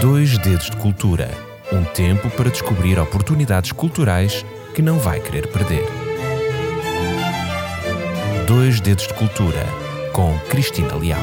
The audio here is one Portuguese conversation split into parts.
Dois Dedos de Cultura um tempo para descobrir oportunidades culturais que não vai querer perder. Dois Dedos de Cultura com Cristina Leal.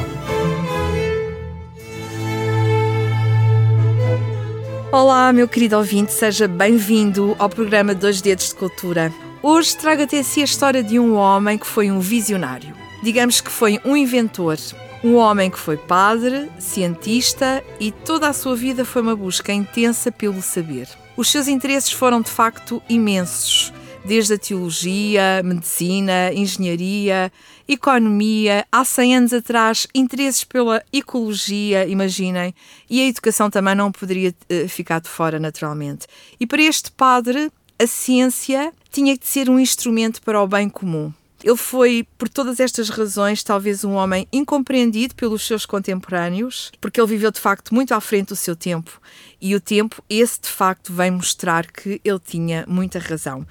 Olá, meu querido ouvinte, seja bem-vindo ao programa Dois Dedos de Cultura. Hoje trago até si a história de um homem que foi um visionário. Digamos que foi um inventor, um homem que foi padre, cientista e toda a sua vida foi uma busca intensa pelo saber. Os seus interesses foram de facto imensos, desde a teologia, medicina, engenharia, economia, há 100 anos atrás, interesses pela ecologia, imaginem, e a educação também não poderia uh, ficar de fora, naturalmente. E para este padre, a ciência tinha de ser um instrumento para o bem comum. Ele foi, por todas estas razões, talvez um homem incompreendido pelos seus contemporâneos, porque ele viveu de facto muito à frente do seu tempo. E o tempo, esse de facto, vem mostrar que ele tinha muita razão.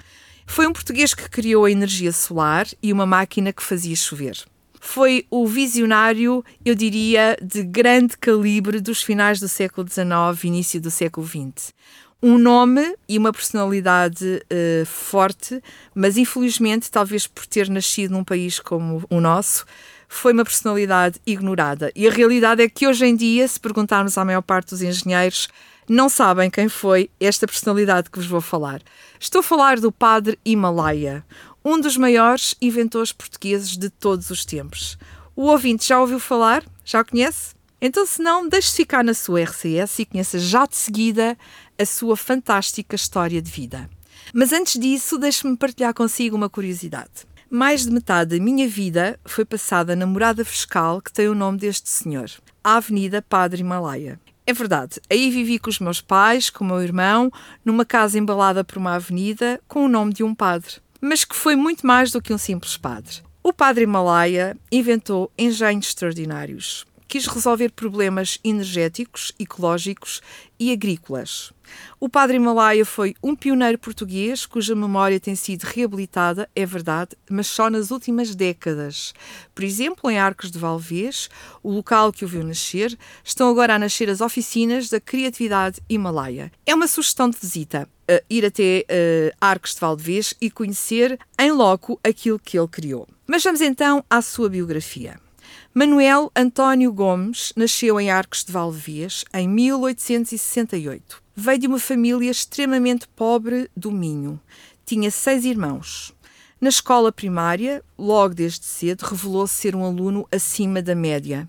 Foi um português que criou a energia solar e uma máquina que fazia chover. Foi o visionário, eu diria, de grande calibre dos finais do século XIX e início do século XX um nome e uma personalidade uh, forte, mas infelizmente, talvez por ter nascido num país como o nosso, foi uma personalidade ignorada. E a realidade é que hoje em dia, se perguntarmos à maior parte dos engenheiros, não sabem quem foi esta personalidade que vos vou falar. Estou a falar do padre Himalaia, um dos maiores inventores portugueses de todos os tempos. O ouvinte já ouviu falar? Já o conhece? Então, se não, deixe ficar na sua RCS e conheça já de seguida a sua fantástica história de vida. Mas antes disso, deixe-me partilhar consigo uma curiosidade. Mais de metade da minha vida foi passada na morada fiscal que tem o nome deste senhor, a Avenida Padre Himalaia. É verdade, aí vivi com os meus pais, com o meu irmão, numa casa embalada por uma avenida com o nome de um padre, mas que foi muito mais do que um simples padre. O padre Himalaia inventou engenhos extraordinários, quis resolver problemas energéticos, ecológicos e agrícolas. O padre Himalaia foi um pioneiro português cuja memória tem sido reabilitada, é verdade, mas só nas últimas décadas. Por exemplo, em Arcos de Valvez, o local que o viu nascer, estão agora a nascer as oficinas da Criatividade Himalaia. É uma sugestão de visita. Uh, ir até uh, Arcos de Valdevez e conhecer em loco aquilo que ele criou. Mas vamos então à sua biografia. Manuel António Gomes nasceu em Arcos de Valdevez em 1868. Veio de uma família extremamente pobre do Minho. Tinha seis irmãos. Na escola primária, logo desde cedo, revelou-se ser um aluno acima da média.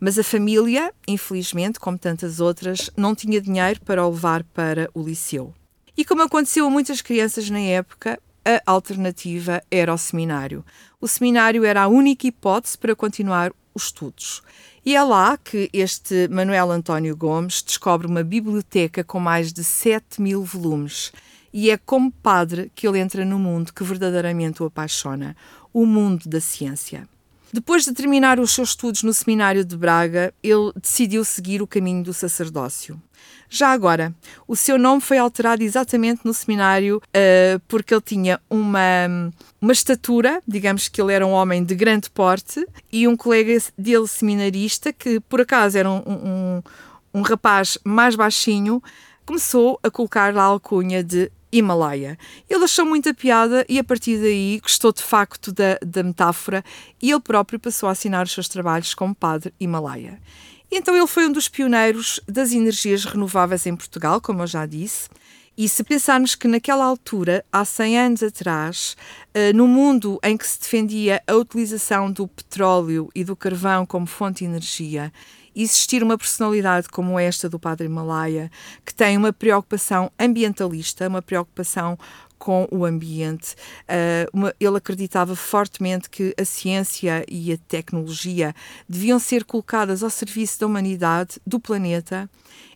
Mas a família, infelizmente, como tantas outras, não tinha dinheiro para o levar para o liceu. E como aconteceu a muitas crianças na época, a alternativa era o seminário. O seminário era a única hipótese para continuar os estudos. E é lá que este Manuel António Gomes descobre uma biblioteca com mais de 7 mil volumes. E é como padre que ele entra no mundo que verdadeiramente o apaixona o mundo da ciência. Depois de terminar os seus estudos no seminário de Braga, ele decidiu seguir o caminho do sacerdócio. Já agora, o seu nome foi alterado exatamente no seminário uh, porque ele tinha uma, uma estatura, digamos que ele era um homem de grande porte, e um colega dele seminarista, que por acaso era um, um, um rapaz mais baixinho, começou a colocar a alcunha de Himalaia. Ele achou muita piada e a partir daí gostou de facto da, da metáfora e ele próprio passou a assinar os seus trabalhos como padre Himalaia. Então ele foi um dos pioneiros das energias renováveis em Portugal, como eu já disse. E se pensarmos que naquela altura, há 100 anos atrás, eh, no mundo em que se defendia a utilização do petróleo e do carvão como fonte de energia existir uma personalidade como esta do Padre Himalaia, que tem uma preocupação ambientalista, uma preocupação com o ambiente. Uh, uma, ele acreditava fortemente que a ciência e a tecnologia deviam ser colocadas ao serviço da humanidade, do planeta.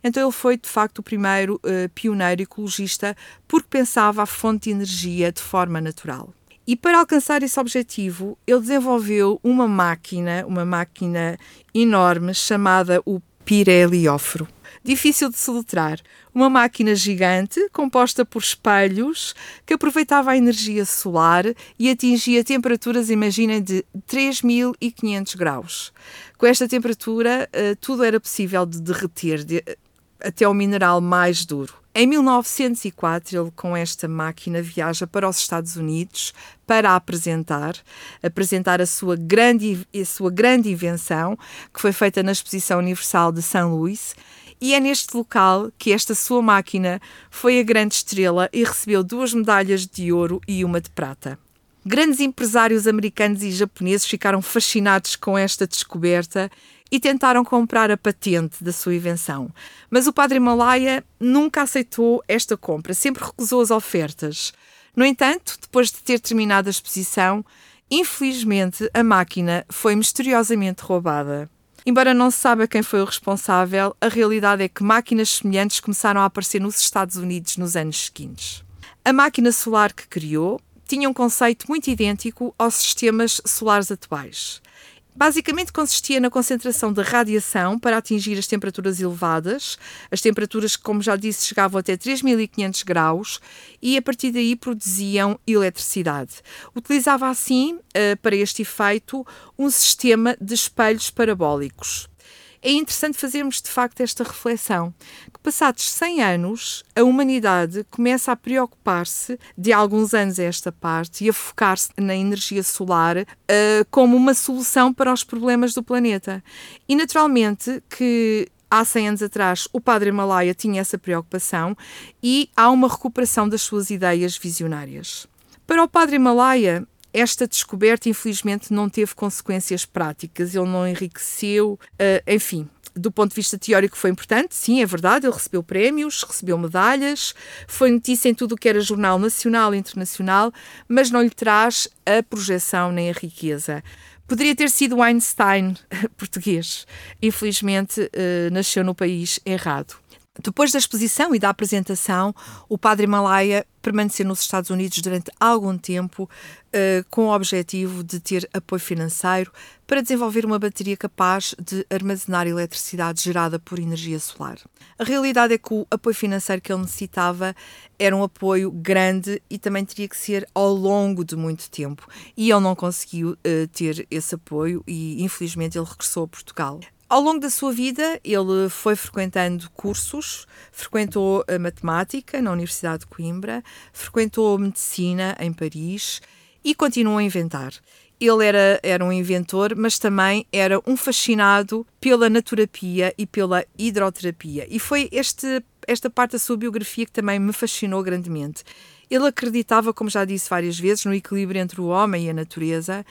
Então ele foi de facto o primeiro uh, pioneiro ecologista porque pensava a fonte de energia de forma natural. E para alcançar esse objetivo, ele desenvolveu uma máquina, uma máquina enorme chamada o Pirelióforo. Difícil de soletrar. Uma máquina gigante, composta por espelhos, que aproveitava a energia solar e atingia temperaturas, imaginem, de 3500 graus. Com esta temperatura, eh, tudo era possível de derreter, de, até o mineral mais duro. Em 1904, ele com esta máquina viaja para os Estados Unidos para apresentar, apresentar a sua grande, a sua grande invenção, que foi feita na Exposição Universal de São Luís, e é neste local que esta sua máquina foi a grande estrela e recebeu duas medalhas de ouro e uma de prata. Grandes empresários americanos e japoneses ficaram fascinados com esta descoberta e tentaram comprar a patente da sua invenção. Mas o padre Malaya nunca aceitou esta compra, sempre recusou as ofertas. No entanto, depois de ter terminado a exposição, infelizmente a máquina foi misteriosamente roubada. Embora não se saiba quem foi o responsável, a realidade é que máquinas semelhantes começaram a aparecer nos Estados Unidos nos anos seguintes. A máquina solar que criou tinha um conceito muito idêntico aos sistemas solares atuais. Basicamente consistia na concentração de radiação para atingir as temperaturas elevadas, as temperaturas que, como já disse, chegavam até 3500 graus e a partir daí produziam eletricidade. Utilizava assim, eh, para este efeito, um sistema de espelhos parabólicos é interessante fazermos de facto esta reflexão, que passados 100 anos, a humanidade começa a preocupar-se, de alguns anos a esta parte, e a focar-se na energia solar uh, como uma solução para os problemas do planeta. E naturalmente que há 100 anos atrás o padre Malaya tinha essa preocupação e há uma recuperação das suas ideias visionárias. Para o padre Malaya, esta descoberta, infelizmente, não teve consequências práticas, ele não enriqueceu, uh, enfim. Do ponto de vista teórico foi importante, sim, é verdade, ele recebeu prémios, recebeu medalhas, foi notícia em tudo o que era jornal nacional e internacional, mas não lhe traz a projeção nem a riqueza. Poderia ter sido Einstein português. Infelizmente, uh, nasceu no país errado. Depois da exposição e da apresentação, o padre Malaya permaneceu nos Estados Unidos durante algum tempo uh, com o objetivo de ter apoio financeiro para desenvolver uma bateria capaz de armazenar eletricidade gerada por energia solar. A realidade é que o apoio financeiro que ele necessitava era um apoio grande e também teria que ser ao longo de muito tempo. E ele não conseguiu uh, ter esse apoio e, infelizmente, ele regressou a Portugal. Ao longo da sua vida, ele foi frequentando cursos, frequentou a matemática na Universidade de Coimbra, frequentou medicina em Paris e continuou a inventar. Ele era, era um inventor, mas também era um fascinado pela naturapia e pela hidroterapia. E foi este, esta parte da sua biografia que também me fascinou grandemente. Ele acreditava, como já disse várias vezes, no equilíbrio entre o homem e a natureza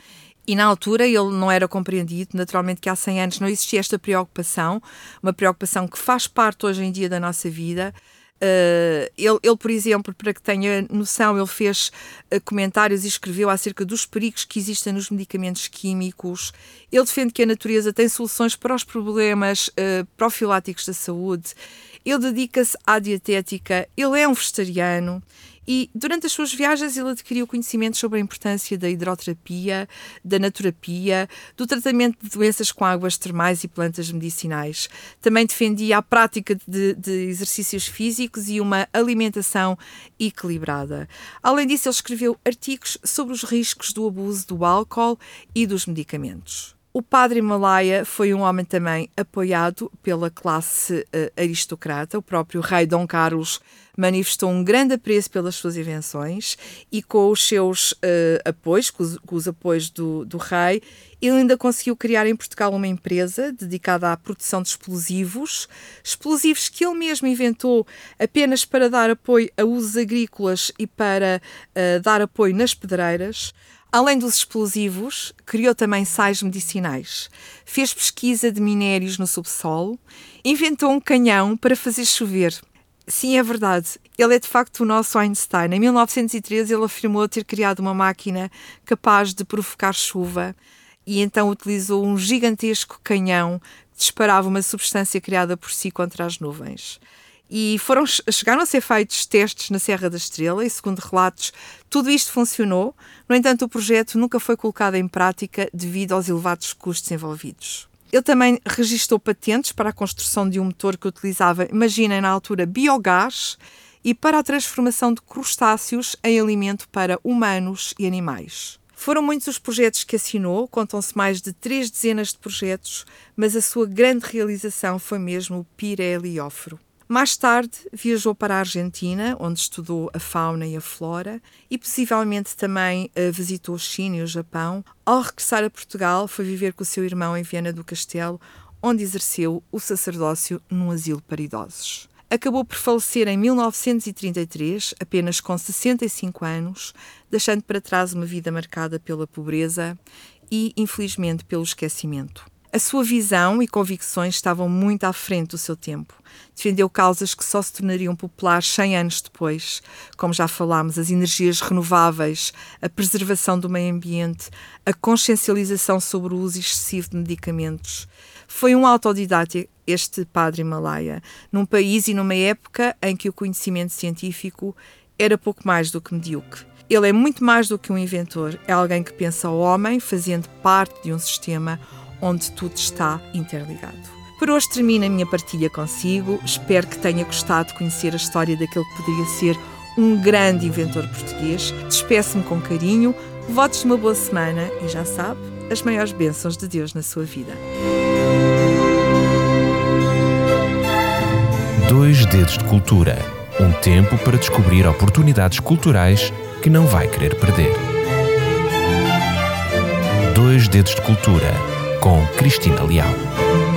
e na altura ele não era compreendido, naturalmente que há 100 anos não existia esta preocupação, uma preocupação que faz parte hoje em dia da nossa vida. Uh, ele, ele, por exemplo, para que tenha noção, ele fez uh, comentários e escreveu acerca dos perigos que existem nos medicamentos químicos. Ele defende que a natureza tem soluções para os problemas uh, profiláticos da saúde. Ele dedica-se à dietética. Ele é um vegetariano. E durante as suas viagens ele adquiriu conhecimentos sobre a importância da hidroterapia, da naturapia, do tratamento de doenças com águas termais e plantas medicinais. Também defendia a prática de, de exercícios físicos e uma alimentação equilibrada. Além disso, ele escreveu artigos sobre os riscos do abuso do álcool e dos medicamentos. O padre Malaya foi um homem também apoiado pela classe uh, aristocrata. O próprio rei Dom Carlos manifestou um grande apreço pelas suas invenções e com os seus uh, apoios, com os, com os apoios do, do, rei, ele ainda conseguiu criar em Portugal uma empresa dedicada à produção de explosivos, explosivos que ele mesmo inventou apenas para dar apoio a usos agrícolas e para uh, dar apoio nas pedreiras. Além dos explosivos, criou também sais medicinais. Fez pesquisa de minérios no subsolo, inventou um canhão para fazer chover. Sim, é verdade. Ele é de facto o nosso Einstein. Em 1913, ele afirmou ter criado uma máquina capaz de provocar chuva e então utilizou um gigantesco canhão que disparava uma substância criada por si contra as nuvens e foram, chegaram a ser feitos testes na Serra da Estrela e, segundo relatos, tudo isto funcionou. No entanto, o projeto nunca foi colocado em prática devido aos elevados custos envolvidos. Ele também registrou patentes para a construção de um motor que utilizava, imaginem na altura, biogás e para a transformação de crustáceos em alimento para humanos e animais. Foram muitos os projetos que assinou, contam-se mais de três dezenas de projetos, mas a sua grande realização foi mesmo o Pirelióforo. Mais tarde viajou para a Argentina, onde estudou a fauna e a flora, e possivelmente também uh, visitou a China e o Japão. Ao regressar a Portugal, foi viver com o seu irmão em Viana do Castelo, onde exerceu o sacerdócio num asilo para idosos. Acabou por falecer em 1933, apenas com 65 anos, deixando para trás uma vida marcada pela pobreza e, infelizmente, pelo esquecimento. A sua visão e convicções estavam muito à frente do seu tempo. Defendeu causas que só se tornariam populares 100 anos depois, como já falámos, as energias renováveis, a preservação do meio ambiente, a consciencialização sobre o uso excessivo de medicamentos. Foi um autodidata este padre Himalaia, num país e numa época em que o conhecimento científico era pouco mais do que medíocre. Ele é muito mais do que um inventor, é alguém que pensa o homem fazendo parte de um sistema onde tudo está interligado. Por hoje termino a minha partilha consigo. Espero que tenha gostado de conhecer a história daquele que poderia ser um grande inventor português. Despeço-me com carinho, votos de uma boa semana e já sabe, as maiores bênçãos de Deus na sua vida. Dois Dedos de Cultura um tempo para descobrir oportunidades culturais que não vai querer perder. Dois Dedos de Cultura com Cristina Leal.